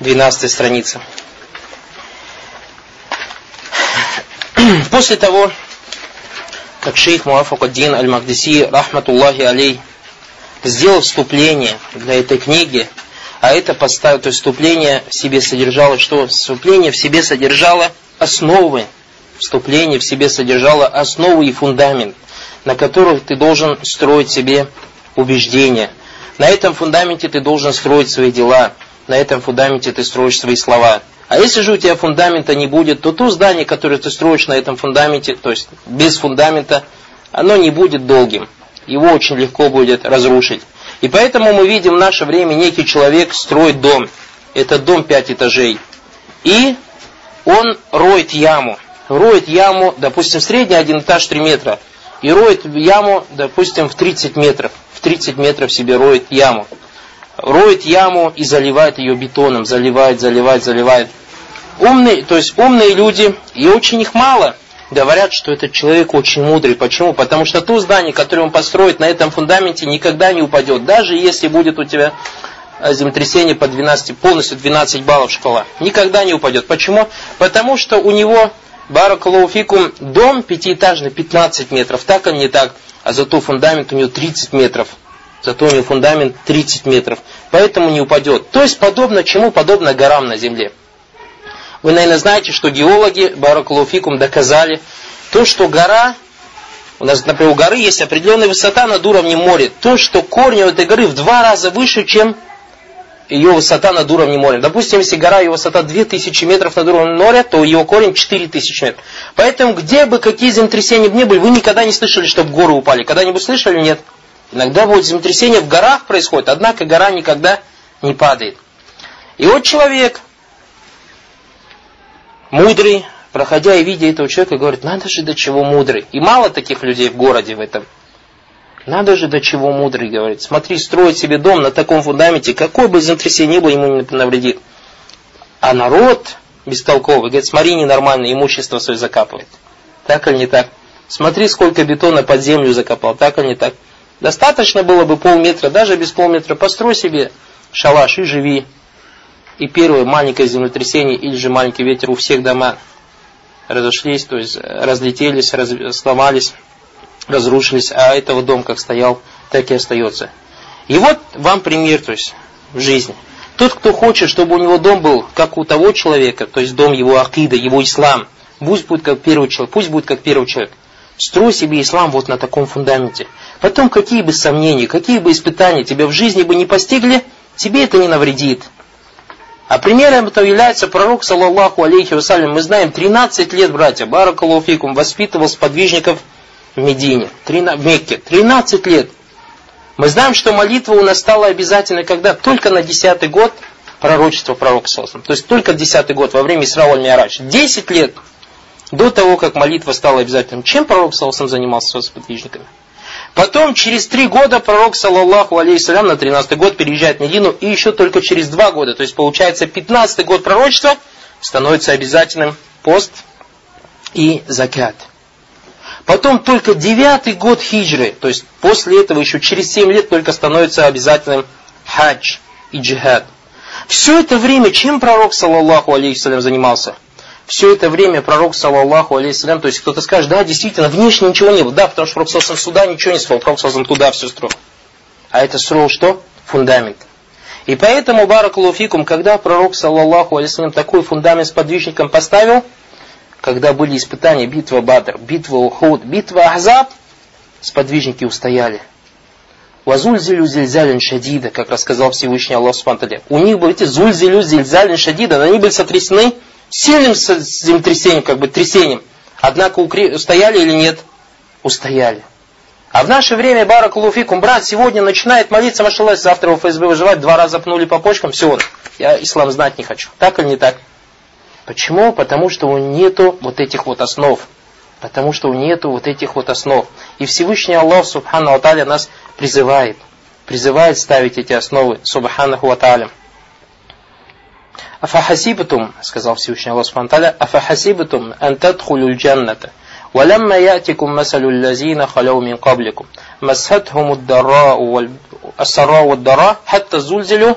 12 страница. После того, как шейх Муафакаддин Аль-Магдиси, рахматуллахи алей, сделал вступление для этой книги, а это поставил, то есть вступление в себе содержало что? Вступление в себе содержало основы, вступление в себе содержало основы и фундамент, на которых ты должен строить себе убеждения. На этом фундаменте ты должен строить свои дела, на этом фундаменте ты строишь свои слова. А если же у тебя фундамента не будет, то то здание, которое ты строишь на этом фундаменте, то есть без фундамента, оно не будет долгим. Его очень легко будет разрушить. И поэтому мы видим в наше время некий человек строит дом. Это дом пять этажей. И он роет яму. Роет яму, допустим, средний один этаж 3 метра. И роет яму, допустим, в 30 метров. В 30 метров себе роет яму роет яму и заливает ее бетоном, заливает, заливает, заливает. Умные, то есть умные люди, и очень их мало, говорят, что этот человек очень мудрый. Почему? Потому что то здание, которое он построит на этом фундаменте, никогда не упадет. Даже если будет у тебя землетрясение по 12, полностью 12 баллов шкала. Никогда не упадет. Почему? Потому что у него, баракалуфикум, дом пятиэтажный 15 метров. Так он не так. А зато фундамент у него 30 метров. Зато у него фундамент 30 метров. Поэтому не упадет. То есть подобно чему? Подобно горам на земле. Вы, наверное, знаете, что геологи Баракулуфикум доказали то, что гора, у нас, например, у горы есть определенная высота над уровнем моря. То, что корни у этой горы в два раза выше, чем ее высота над уровнем моря. Допустим, если гора, ее высота 2000 метров над уровнем моря, то ее корень 4000 метров. Поэтому, где бы какие землетрясения ни были, вы никогда не слышали, чтобы горы упали. Когда-нибудь слышали? Нет. Иногда будет землетрясение в горах происходит, однако гора никогда не падает. И вот человек, мудрый, проходя и видя этого человека, говорит, надо же до чего мудрый. И мало таких людей в городе в этом. Надо же до чего мудрый, говорит. Смотри, строить себе дом на таком фундаменте, какой бы землетрясение ни было, ему не навредит. А народ бестолковый, говорит, смотри, ненормально, имущество свое закапывает. Так или не так? Смотри, сколько бетона под землю закопал, так или не так? Достаточно было бы полметра, даже без полметра. Построй себе шалаш и живи. И первое маленькое землетрясение или же маленький ветер у всех дома разошлись, то есть разлетелись, раз, сломались, разрушились, а этого дом как стоял, так и остается. И вот вам пример, то есть в жизни. Тот, кто хочет, чтобы у него дом был, как у того человека, то есть дом его акида, его ислам, пусть будет как первый человек, пусть будет как первый человек. Строй себе ислам вот на таком фундаменте. Потом какие бы сомнения, какие бы испытания тебя в жизни бы не постигли, тебе это не навредит. А примером этого является пророк, саллаллаху алейхи вассалям. Мы знаем, 13 лет, братья, баракалуфикум, воспитывал сподвижников в Медине, в Мекке. 13 лет. Мы знаем, что молитва у нас стала обязательной, когда? Только на 10 год пророчества пророка, саллаллаху То есть только 10 год, во время Исра аль-Миарадж. 10 лет до того, как молитва стала обязательным. Чем пророк, саллаллаху занимался со сподвижниками? Потом, через три года, пророк, саллаллаху алейхиссалям, на 13 год переезжает в Медину, и еще только через два года, то есть получается 15 год пророчества, становится обязательным пост и закят. Потом только девятый год хиджры, то есть после этого еще через 7 лет только становится обязательным хадж и джихад. Все это время чем пророк, саллаллаху алейхиссалям, занимался? Все это время пророк, саллаллаху алейхиссалям, то есть кто-то скажет, да, действительно, внешне ничего не было. Да, потому что пророк саллаллаху сюда ничего не строил, пророк саллаллаху туда все строил. А это строил что? Фундамент. И поэтому, баракулуфикум, когда пророк, саллаллаху алейхиссалям, такой фундамент с подвижником поставил, когда были испытания, битва Бадр, битва Ухуд, битва Ахзаб, сподвижники устояли. Вазульзилю зильзалин шадида, как рассказал Всевышний Аллах Субтитры. У них были эти зульзилю зильзалин шадида, они были сотрясены сильным землетрясением, как бы трясением. Однако устояли или нет? Устояли. А в наше время, баракулуфикум, брат сегодня начинает молиться, машаллах, завтра в ФСБ выживать, два раза пнули по почкам, все, я ислам знать не хочу. Так или не так? Почему? Потому что у нету вот этих вот основ. Потому что у нету вот этих вот основ. И Всевышний Аллах, Субхану Аталя, нас призывает. Призывает ставить эти основы, Субханаху Аталя. Афахасибтум, сказал Всевышний Аллах Субхану Афахасибтум ан тадхулю джанната. ولما يأتكم مثل الذين خلوا من قبلكم مستهم الضراء والسراء والضراء حتى زلزلوا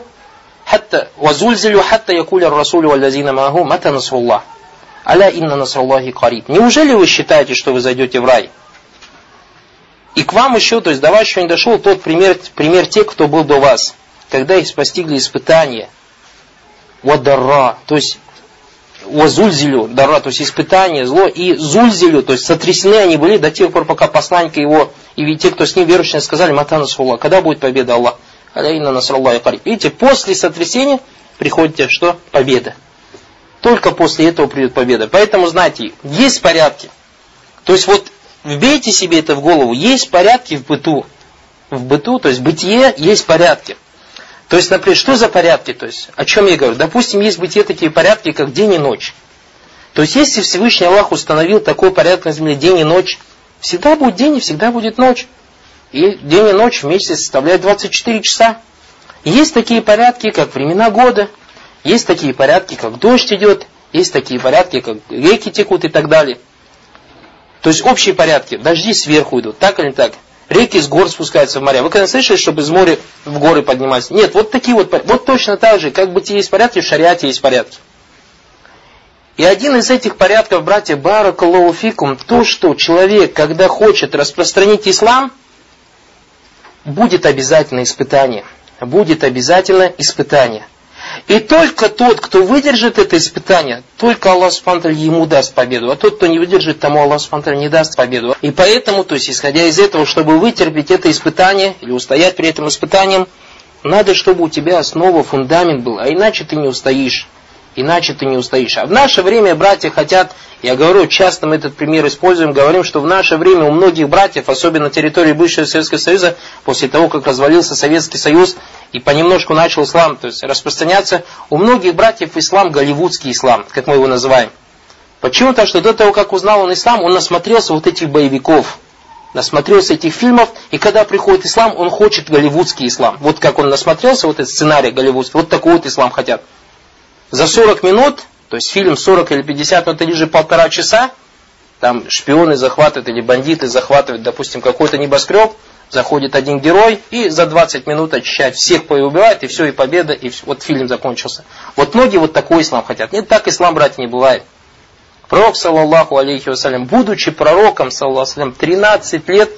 حتى وزلزلوا حتى يقول الرسول والذين معه متى نصر الله Аля инна насраллахи кариб. Неужели вы считаете, что вы зайдете в рай? И к вам еще, то есть до вас еще не дошел тот пример, пример тех, кто был до вас, когда их постигли испытания. Вадарра, то есть Вазульзилю, дара, то есть испытание, зло, и зульзилю, то есть сотрясены они были до тех пор, пока посланник его и те, кто с ним верующие, сказали, Матана Сулла, когда будет победа Аллах? Аляйна Насраллах и Кариб. Видите, после сотрясения приходит что? Победа. Только после этого придет победа. Поэтому, знаете, есть порядки. То есть вот вбейте себе это в голову. Есть порядки в быту. В быту, то есть бытие, есть порядки. То есть, например, что за порядки? То есть, о чем я говорю? Допустим, есть бытие такие порядки, как день и ночь. То есть, если Всевышний Аллах установил такой порядок на земле, день и ночь, всегда будет день и всегда будет ночь. И день и ночь вместе составляют 24 часа. есть такие порядки, как времена года, есть такие порядки, как дождь идет, есть такие порядки, как реки текут и так далее. То есть общие порядки. Дожди сверху идут, так или не так. Реки с гор спускаются в моря. Вы когда слышали, чтобы из моря в горы поднимались? Нет, вот такие вот Вот точно так же, как бы те есть порядки, в шариате есть порядки. И один из этих порядков, братья, баракаллаху то, что человек, когда хочет распространить ислам, будет обязательно испытание. Будет обязательно испытание. И только тот, кто выдержит это испытание, только Аллах Субхану ему даст победу. А тот, кто не выдержит, тому Аллах Субхану не даст победу. И поэтому, то есть, исходя из этого, чтобы вытерпеть это испытание, или устоять при этом испытанием, надо, чтобы у тебя основа, фундамент был, а иначе ты не устоишь. Иначе ты не устоишь. А в наше время братья хотят, я говорю, часто мы этот пример используем, говорим, что в наше время у многих братьев, особенно на территории бывшего Советского Союза, после того, как развалился Советский Союз, и понемножку начал ислам то есть, распространяться, у многих братьев ислам голливудский ислам, как мы его называем. Почему? то что до того, как узнал он ислам, он насмотрелся вот этих боевиков, насмотрелся этих фильмов, и когда приходит ислам, он хочет голливудский ислам. Вот как он насмотрелся, вот этот сценарий голливудский, вот такой вот ислам хотят за 40 минут, то есть фильм 40 или 50 минут или же полтора часа, там шпионы захватывают или бандиты захватывают, допустим, какой-то небоскреб, заходит один герой и за 20 минут очищает всех, поубивает, и все, и победа, и все, вот фильм закончился. Вот многие вот такой ислам хотят. Нет, так ислам, братья, не бывает. Пророк, саллаллаху алейхи вассалям, будучи пророком, саллаллаху алейхи 13 лет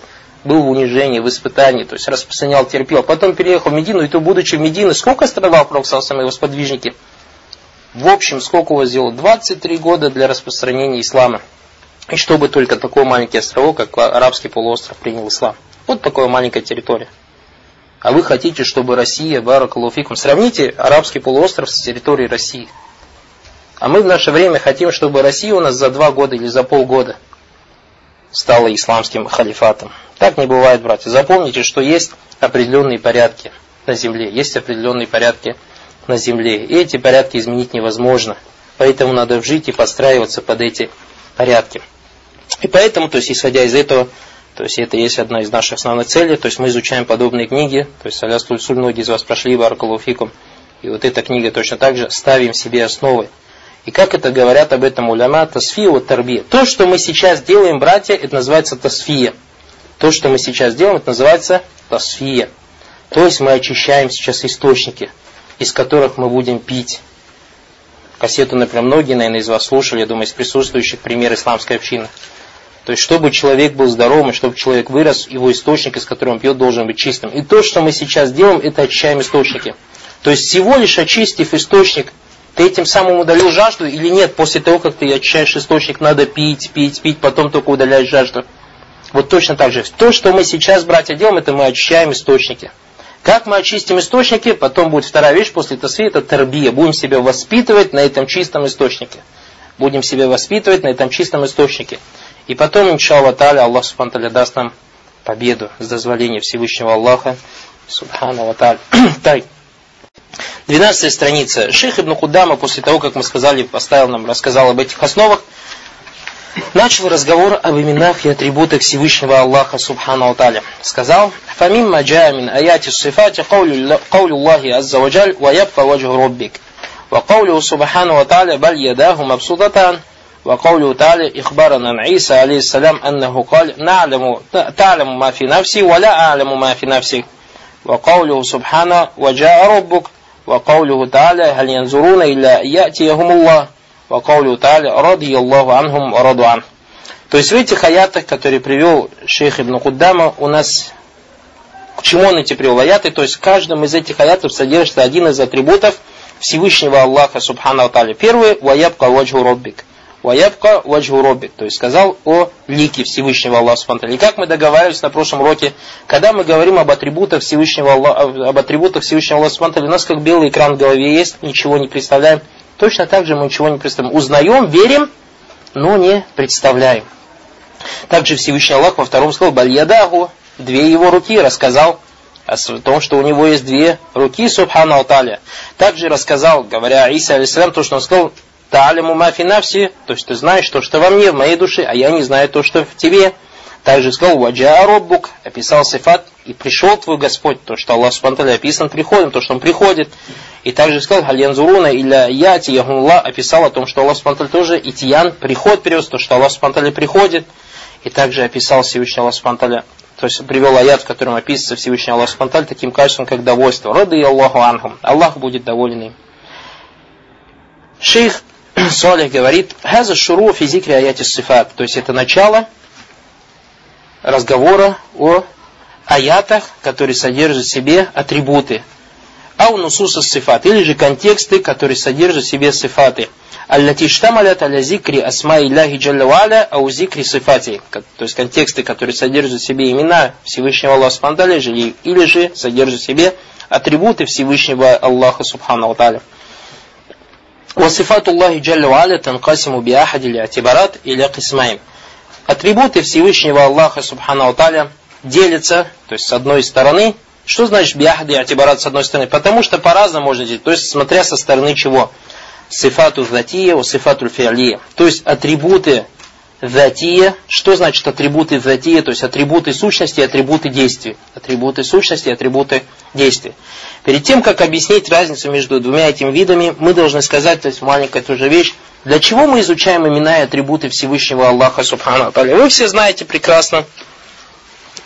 был в унижении, в испытании, то есть распространял, терпел. Потом переехал в Медину, и то, будучи в Медине, сколько страдал пророк, саллаллаху его сподвижники? В общем, сколько вас сделал? 23 года для распространения ислама. И чтобы только такой маленький островок, как арабский полуостров, принял ислам. Вот такая маленькая территория. А вы хотите, чтобы Россия, Баракалуфикум, сравните арабский полуостров с территорией России. А мы в наше время хотим, чтобы Россия у нас за два года или за полгода стала исламским халифатом. Так не бывает, братья. Запомните, что есть определенные порядки на земле, есть определенные порядки на земле. И эти порядки изменить невозможно. Поэтому надо жить и подстраиваться под эти порядки. И поэтому, то есть, исходя из этого, то есть, это есть одна из наших основных целей, то есть, мы изучаем подобные книги, то есть, Аля Стульсуль, многие из вас прошли Баракалуфикум, и вот эта книга точно так же ставим себе основы. И как это говорят об этом уляма, тасфия вот тарби. То, что мы сейчас делаем, братья, это называется тасфия. То, что мы сейчас делаем, это называется тасфия. То есть мы очищаем сейчас источники из которых мы будем пить. Кассету, например, многие, наверное, из вас слушали, я думаю, из присутствующих пример исламской общины. То есть, чтобы человек был здоровым, чтобы человек вырос, его источник, из которого он пьет, должен быть чистым. И то, что мы сейчас делаем, это очищаем источники. То есть, всего лишь очистив источник, ты этим самым удалил жажду или нет? После того, как ты очищаешь источник, надо пить, пить, пить, потом только удаляешь жажду. Вот точно так же. То, что мы сейчас, братья, делаем, это мы очищаем источники. Как мы очистим источники, потом будет вторая вещь после тасви, это тербия. Будем себя воспитывать на этом чистом источнике. Будем себя воспитывать на этом чистом источнике. И потом, иншаллах таля, Аллах субхану даст нам победу с дозволения Всевышнего Аллаха. Субхану таля. Так. 12 страница. Шейх Ибн Кудама, после того, как мы сказали, поставил нам, рассказал об этих основах, начал разговор об именах и атрибутах Всевышнего Аллаха Субхану Таля. Сказал, فَمِمَّا جَاءَ مِنْ آيَاتِ الصِّفَاتِ قَوْلُ اللَّهِ عَزَّ وَجَلْ وَيَبْقَى وَجْهُ رَبِّكَ وقوله سبحانه وتعالى بل يداه مبسوطتان وقوله تعالى إخبارا عن عيسى عليه السلام أنه قال نعلم تعلم ما في نفسي ولا أعلم ما في نفسك وقوله سبحانه وجاء ربك وقوله تعالى هل ينظرون إلا يأتيهم الله وقوله تعالى رضي الله عنهم ورضوا عنه то есть в этих аятах, которые привел шейх Ибн Куддама, у нас к чему он эти привел аяты? То есть в каждом из этих аятов содержится один из атрибутов Всевышнего Аллаха Субхану Аталя. Первый – «Ваябка ваджху роббик». «Ваябка ваджху роббик», то есть сказал о лике Всевышнего Аллаха Субхану И как мы договаривались на прошлом уроке, когда мы говорим об атрибутах Всевышнего Аллаха, об атрибутах Всевышнего Аллаха Субхану у нас как белый экран в голове есть, ничего не представляем. Точно так же мы ничего не представляем. Узнаем, верим, но не представляем. Также Всевышний Аллах во втором слове «Бальядаху» две его руки рассказал о том, что у него есть две руки, субхану Алталя. Также рассказал, говоря Иса алейсалям, то, что он сказал, Та'алиму мафи навси, то есть ты знаешь то, что во мне, в моей душе, а я не знаю то, что в тебе. Также сказал, ваджа роббук, описал сифат, и пришел твой Господь, то, что Аллах Субтитры описан приходом, то, что Он приходит. И также сказал, Хальянзуруна или Яти Ягулла описал о том, что Аллах Субтитры тоже Итиян, приход привез, то, что Аллах Субтитры приходит. И также описал Всевышний Аллах Субтитры, то есть привел аят, в котором описывается Всевышний Аллах Субтитры таким качеством, как довольство. Рады Аллаху Анхум. Аллах будет доволен им. Шейх Салих говорит, «Хаза шуру физикри аяти сифат». То есть это начало разговора о аятах, которые содержат в себе атрибуты. А у нусуса сифат, или же контексты, которые содержат в себе сифаты. Аллати штамалят аля зикри асма илляхи джалла ау зикри сифати. То есть контексты, которые содержат в себе имена Всевышнего Аллаха Субхану или, же содержат в себе атрибуты Всевышнего Аллаха Субхану Тааля. وصفات الله جل وعلا تنقسم بأحد الاعتبارات إلى قسمين. Атрибуты Всевышнего Аллаха Субхану Тааля делится, то есть с одной стороны, что значит биахди атибарат с одной стороны? Потому что по-разному можно делить, то есть смотря со стороны чего. Сифату затия, у сифату фиалия. То есть атрибуты затия. Что значит атрибуты затия? То есть атрибуты сущности и атрибуты действий. Атрибуты сущности и атрибуты действий. Перед тем, как объяснить разницу между двумя этими видами, мы должны сказать, то есть маленькая тоже вещь, для чего мы изучаем имена и атрибуты Всевышнего Аллаха Субхану Вы все знаете прекрасно,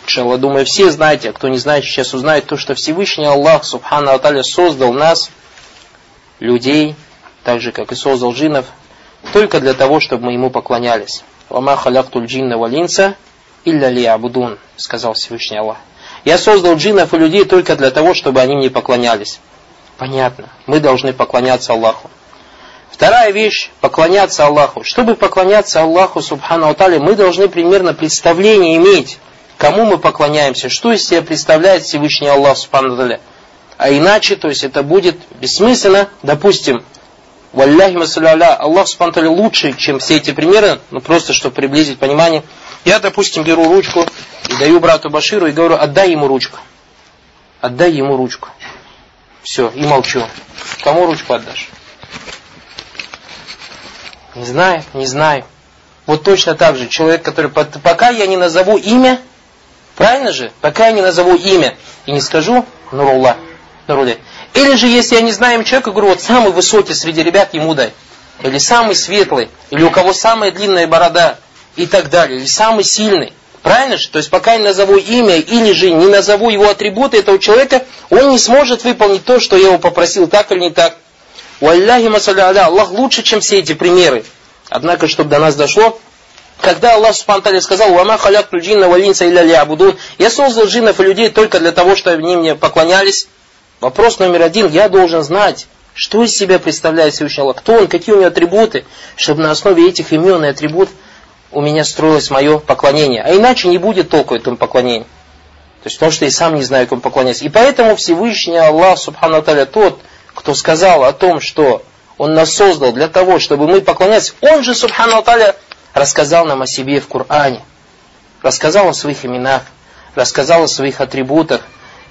Иншаллах, думаю, все знаете, а кто не знает, сейчас узнает то, что Всевышний Аллах, Субхану Аталя, создал нас, людей, так же, как и создал джиннов, только для того, чтобы мы ему поклонялись. «Вама халяктуль джинна валинса илля ли абудун», сказал Всевышний Аллах. Я создал джиннов и людей только для того, чтобы они мне поклонялись. Понятно. Мы должны поклоняться Аллаху. Вторая вещь – поклоняться Аллаху. Чтобы поклоняться Аллаху, Субхану Аталя, мы должны примерно представление иметь кому мы поклоняемся, что из себя представляет Всевышний Аллах Субхану А иначе, то есть это будет бессмысленно, допустим, Валляхи Масаляля, Аллах Субхану лучше, чем все эти примеры, ну просто чтобы приблизить понимание. Я, допустим, беру ручку и даю брату Баширу и говорю, отдай ему ручку. Отдай ему ручку. Все, и молчу. Кому ручку отдашь? Не знаю, не знаю. Вот точно так же человек, который пока я не назову имя, Правильно же? Пока я не назову имя и не скажу Нурулла, Нуруле. Или же, если я не знаю человека, говорю, вот самый высокий среди ребят ему дай. Или самый светлый, или у кого самая длинная борода, и так далее. Или самый сильный. Правильно же? То есть, пока я назову имя, или же не назову его атрибуты этого человека, он не сможет выполнить то, что я его попросил, так или не так. У Аллахи Масаля Аллах лучше, чем все эти примеры. Однако, чтобы до нас дошло, когда Аллах Субхану сказал, «Вама халякту джинна валинса илля лиабудун», я создал джиннов и людей только для того, чтобы они мне поклонялись. Вопрос номер один, я должен знать, что из себя представляет Всевышний Аллах, кто он, какие у него атрибуты, чтобы на основе этих имен и атрибут у меня строилось мое поклонение. А иначе не будет толку этому поклонению. То есть потому что я сам не знаю, кому поклоняться. И поэтому Всевышний Аллах, Субхану Аталя, тот, кто сказал о том, что Он нас создал для того, чтобы мы поклонялись, Он же, Субхану Аталя, рассказал нам о себе в Коране, рассказал о своих именах, рассказал о своих атрибутах,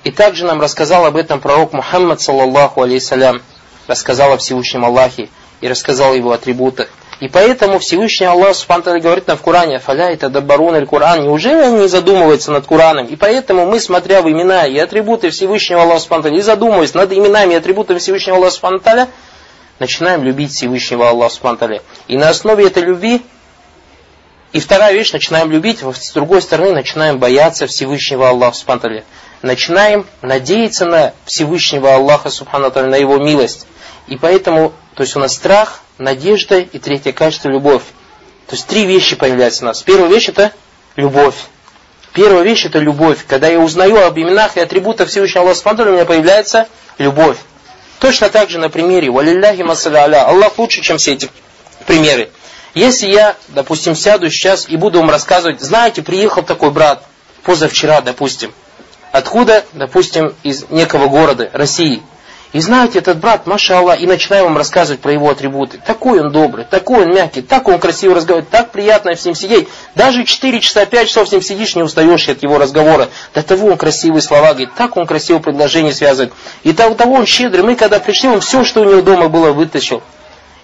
и также нам рассказал об этом пророк Мухаммад, саллаллаху алейсалям, рассказал о Всевышнем Аллахе и рассказал его атрибутах. И поэтому Всевышний Аллах Субхану говорит нам в Коране, «Фаля это дабарун аль Коран». Неужели они не задумываются над Кораном? И поэтому мы, смотря в имена и атрибуты Всевышнего Аллаха Субхану и задумываясь над именами и атрибутами Всевышнего Аллаха Субхану начинаем любить Всевышнего Аллаха Субхану И на основе этой любви и вторая вещь, начинаем любить, с другой стороны, начинаем бояться Всевышнего Аллаха Субтитры. Начинаем надеяться на Всевышнего Аллаха Субхану на Его милость. И поэтому, то есть у нас страх, надежда и третье качество – любовь. То есть три вещи появляются у нас. Первая вещь – это любовь. Первая вещь – это любовь. Когда я узнаю об именах и атрибутах Всевышнего Аллаха Субхану у меня появляется любовь. Точно так же на примере «Валилляхи масаля Аллах лучше, чем все эти примеры. Если я, допустим, сяду сейчас и буду вам рассказывать, знаете, приехал такой брат, позавчера, допустим, откуда, допустим, из некого города, России. И знаете, этот брат, маша Аллах, и начинаю вам рассказывать про его атрибуты. Такой он добрый, такой он мягкий, так он красиво разговаривает, так приятно с ним сидеть. Даже 4 часа, 5 часов с ним сидишь, не устаешь от его разговора. До того он красивые слова говорит, так он красиво предложение связывает. И до того он щедрый. Мы когда пришли, он все, что у него дома было, вытащил.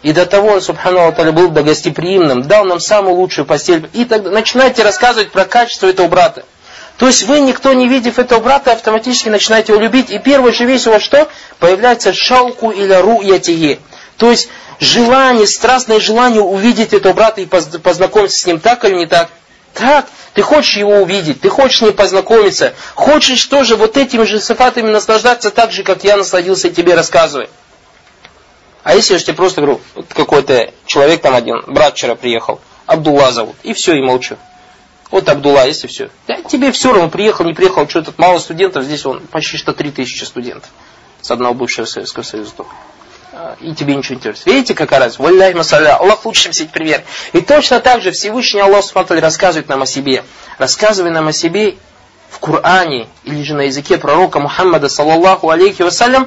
И до того он, субхану был гостеприимным, дал нам самую лучшую постель. И тогда начинаете рассказывать про качество этого брата. То есть вы, никто не видев этого брата, автоматически начинаете его любить. И первая же вещь у вас что? Появляется шауку или руятиги. То есть желание, страстное желание увидеть этого брата и познакомиться с ним так или не так. Так, ты хочешь его увидеть, ты хочешь с ним познакомиться, хочешь тоже вот этими же сифатами наслаждаться так же, как я насладился тебе рассказывая. А если я же тебе просто говорю, вот какой-то человек там один, брат вчера приехал, Абдулла зовут, и все, и молчу. Вот Абдулла, если все. Да, тебе все равно, приехал, не приехал, что тут мало студентов, здесь он почти что три тысячи студентов с одного бывшего Советского Союза только. А, и тебе ничего не интересует. Видите, какая разница? Валляй масаля. Аллах лучше, чем все эти примеры. И точно так же Всевышний Аллах смотрели, рассказывает нам о себе. Рассказывая нам о себе в Коране или же на языке пророка Мухаммада, саллаллаху алейхи вассалям,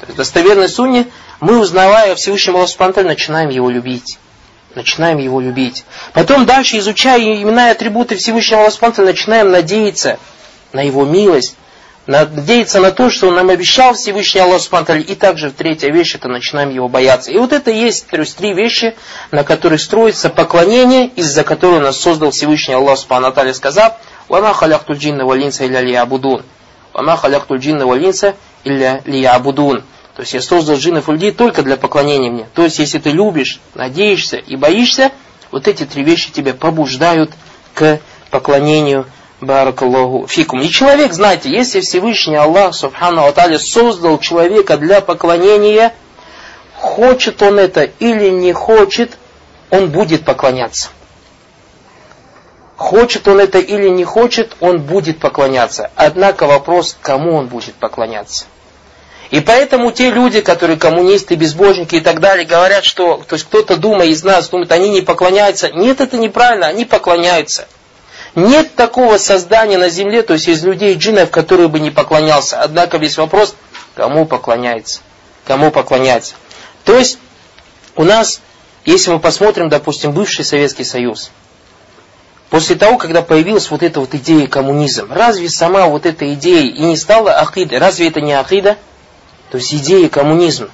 то есть достоверной сунне, мы, узнавая о Всевышнем Аллаху начинаем его любить. Начинаем его любить. Потом дальше, изучая имена и атрибуты Всевышнего Аллаха, начинаем надеяться на его милость, надеяться на то, что он нам обещал Всевышний Аллах Субтитры. И также третья вещь, это начинаем его бояться. И вот это есть то есть, три вещи, на которых строится поклонение, из-за которого нас создал Всевышний Аллах Субтитры, сказав, «Вама халяхтуль джинна валинса илля лиябудун». «Вама халяхтуль джинна валинса илля лиябудун». То есть я создал джиннов и людей только для поклонения мне. То есть если ты любишь, надеешься и боишься, вот эти три вещи тебя побуждают к поклонению Баракаллаху фикум. И человек, знаете, если Всевышний Аллах, Субхану Аталя, создал человека для поклонения, хочет он это или не хочет, он будет поклоняться. Хочет он это или не хочет, он будет поклоняться. Однако вопрос, кому он будет поклоняться. И поэтому те люди, которые коммунисты, безбожники и так далее, говорят, что то есть кто-то думает из нас, думает, они не поклоняются. Нет, это неправильно, они поклоняются. Нет такого создания на земле, то есть из людей джиннов, которые бы не поклонялся. Однако весь вопрос, кому поклоняется? Кому поклоняется? То есть у нас, если мы посмотрим, допустим, бывший Советский Союз, после того, когда появилась вот эта вот идея коммунизм, разве сама вот эта идея и не стала ахидой? Разве это не ахида? То есть идеи коммунизма.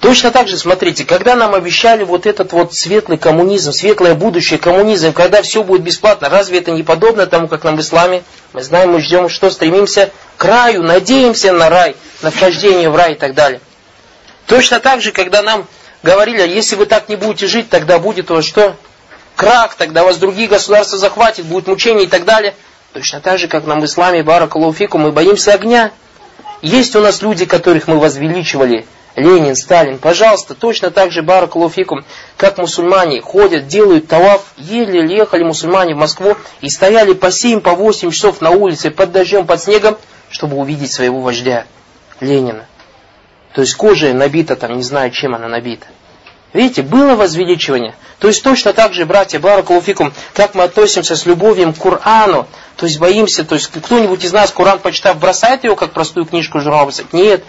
Точно так же, смотрите, когда нам обещали вот этот вот светлый коммунизм, светлое будущее коммунизм, когда все будет бесплатно, разве это не подобно тому, как нам в исламе? Мы знаем, мы ждем, что стремимся к раю, надеемся на рай, на вхождение в рай и так далее. Точно так же, когда нам говорили, «А если вы так не будете жить, тогда будет вас что? Крах, тогда вас другие государства захватят, будет мучение и так далее. Точно так же, как нам в исламе, баракалуфику, мы боимся огня. Есть у нас люди, которых мы возвеличивали, Ленин, Сталин, пожалуйста, точно так же Баракалуфикум, как мусульмане ходят, делают таваф, еле ехали мусульмане в Москву и стояли по 7, по 8 часов на улице под дождем, под снегом, чтобы увидеть своего вождя, Ленина. То есть кожа набита там, не знаю, чем она набита. Видите, было возвеличивание. То есть точно так же, братья, Баракалуфикум, как мы относимся с любовью к Корану, то есть боимся, то есть кто-нибудь из нас Коран почитав, бросает его как простую книжку журнал Нет,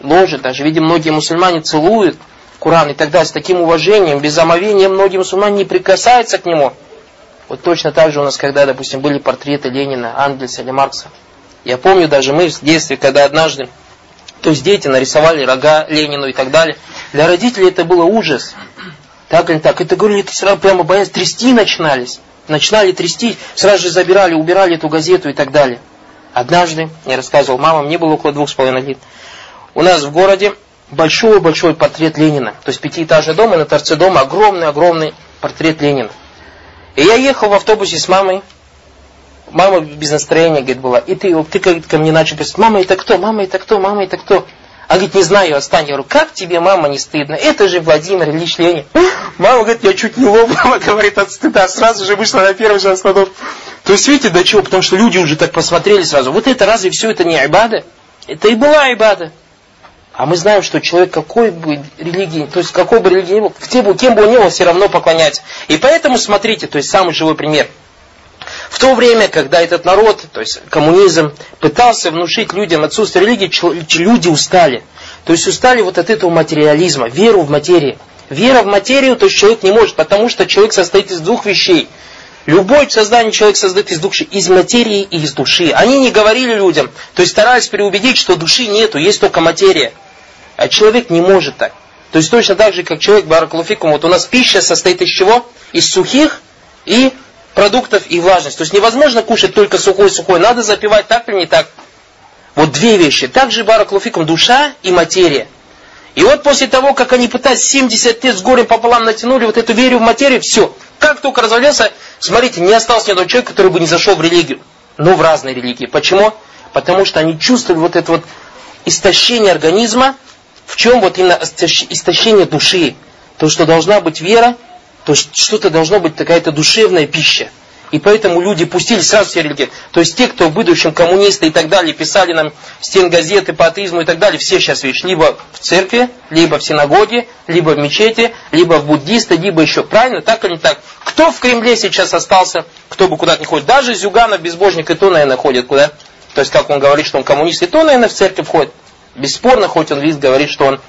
ложит. Даже, видим, многие мусульмане целуют Коран и так далее с таким уважением, без омовения многие мусульмане не прикасаются к нему. Вот точно так же у нас, когда, допустим, были портреты Ленина, Ангельса или Маркса. Я помню даже мы в детстве, когда однажды, то есть дети нарисовали рога Ленину и так далее. Для родителей это было ужас. Так или так. Это говорили, это сразу прямо боясь, трясти начинались начинали трясти, сразу же забирали, убирали эту газету и так далее. Однажды, я рассказывал, мама, мне было около двух с половиной лет, у нас в городе большой-большой портрет Ленина. То есть пятиэтажный дом, и на торце дома огромный-огромный портрет Ленина. И я ехал в автобусе с мамой, мама без настроения, говорит, была. И ты, ты ко мне начал писать, мама, это кто? Мама, это кто? Мама, это кто? А говорит, не знаю, отстань. Я говорю, как тебе, мама, не стыдно? Это же Владимир Ильич Ленин. Мама говорит, я чуть не лопнула, говорит, от стыда. Сразу же вышла на первый же остановку. То есть, видите, до чего? Потому что люди уже так посмотрели сразу. Вот это разве все это не айбада? Это и была айбада. А мы знаем, что человек какой бы религии, то есть какой бы религии ни был, кем бы он ни был, все равно поклоняется. И поэтому, смотрите, то есть самый живой пример – в то время, когда этот народ, то есть коммунизм, пытался внушить людям отсутствие религии, люди устали. То есть устали вот от этого материализма, веру в материю. Вера в материю, то есть человек не может, потому что человек состоит из двух вещей. Любой создание человек создает из вещей, из материи и из души. Они не говорили людям, то есть старались переубедить, что души нету, есть только материя. А человек не может так. То есть точно так же, как человек, баракалуфикум, вот у нас пища состоит из чего? Из сухих и продуктов и влажность. То есть невозможно кушать только сухой-сухой, надо запивать так или не так. Вот две вещи. Также бараклуфикум душа и материя. И вот после того, как они пытались 70 лет с горем пополам натянули вот эту веру в материю, все. Как только развалился, смотрите, не остался ни одного человека, который бы не зашел в религию. Но в разные религии. Почему? Потому что они чувствовали вот это вот истощение организма, в чем вот именно истощение души. То, что должна быть вера, то есть что-то должно быть какая-то душевная пища. И поэтому люди пустили сразу все религии. То есть те, кто в будущем коммунисты и так далее, писали нам стенгазеты по атеизму и так далее, все сейчас видишь, либо в церкви, либо в синагоге, либо в мечети, либо в буддисты, либо еще. Правильно? Так или не так? Кто в Кремле сейчас остался, кто бы куда-то не ходит? Даже Зюганов, безбожник, и то, наверное, ходит куда? То есть, как он говорит, что он коммунист, и то, наверное, в церковь ходит. Бесспорно, хоть он весь говорит, что он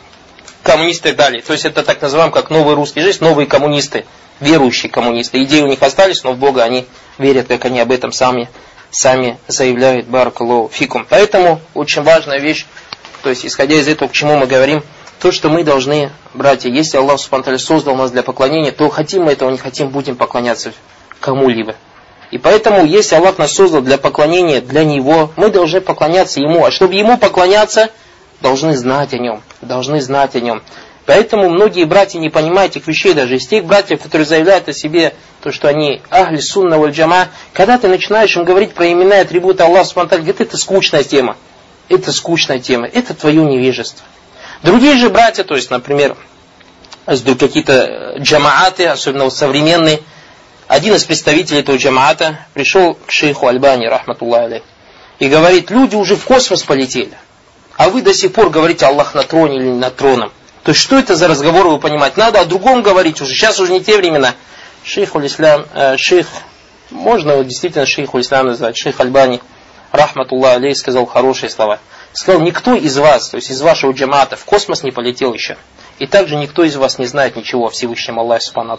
коммунисты дали. То есть это так называем, как новые русские жизнь, новые коммунисты, верующие коммунисты. Идеи у них остались, но в Бога они верят, как они об этом сами, сами заявляют. Баракаллаху фикум. Поэтому очень важная вещь, то есть исходя из этого, к чему мы говорим, то, что мы должны, братья, если Аллах Субтитры создал нас для поклонения, то хотим мы этого, не хотим, будем поклоняться кому-либо. И поэтому, если Аллах нас создал для поклонения, для Него, мы должны поклоняться Ему. А чтобы Ему поклоняться, должны знать о нем, должны знать о нем. Поэтому многие братья не понимают этих вещей, даже из тех братьев, которые заявляют о себе, то, что они ахли сунна валь джама, когда ты начинаешь им говорить про имена и атрибуты Аллаха Субтитры, говорит, это скучная тема, это скучная тема, это твое невежество. Другие же братья, то есть, например, какие-то джамааты, особенно вот современные, один из представителей этого джамаата пришел к шейху Альбани, рахматуллах и говорит, люди уже в космос полетели. А вы до сих пор говорите Аллах на троне или не на троном. То есть что это за разговор вы понимать? Надо о другом говорить уже. Сейчас уже не те времена. Шейх Улислам, э, шейх, можно его действительно шейх Улислам назвать, шейх Альбани, рахматуллах алей, сказал хорошие слова. Сказал, никто из вас, то есть из вашего джамата, в космос не полетел еще. И также никто из вас не знает ничего о Всевышнем Аллахе Субхану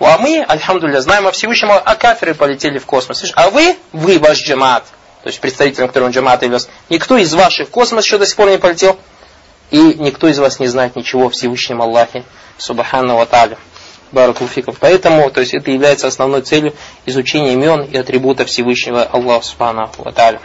А мы, альхамдулилля, знаем о Всевышнем а кафиры полетели в космос. А вы, вы ваш джамат, то есть представителем, которым джамат являлся, никто из ваших в космос еще до сих пор не полетел, и никто из вас не знает ничего о Всевышнем Аллахе, Субхану Ва Та'аля. Баракулфиков. Поэтому, то есть это является основной целью изучения имен и атрибутов Всевышнего Аллаха Субхану Ва Та'аля.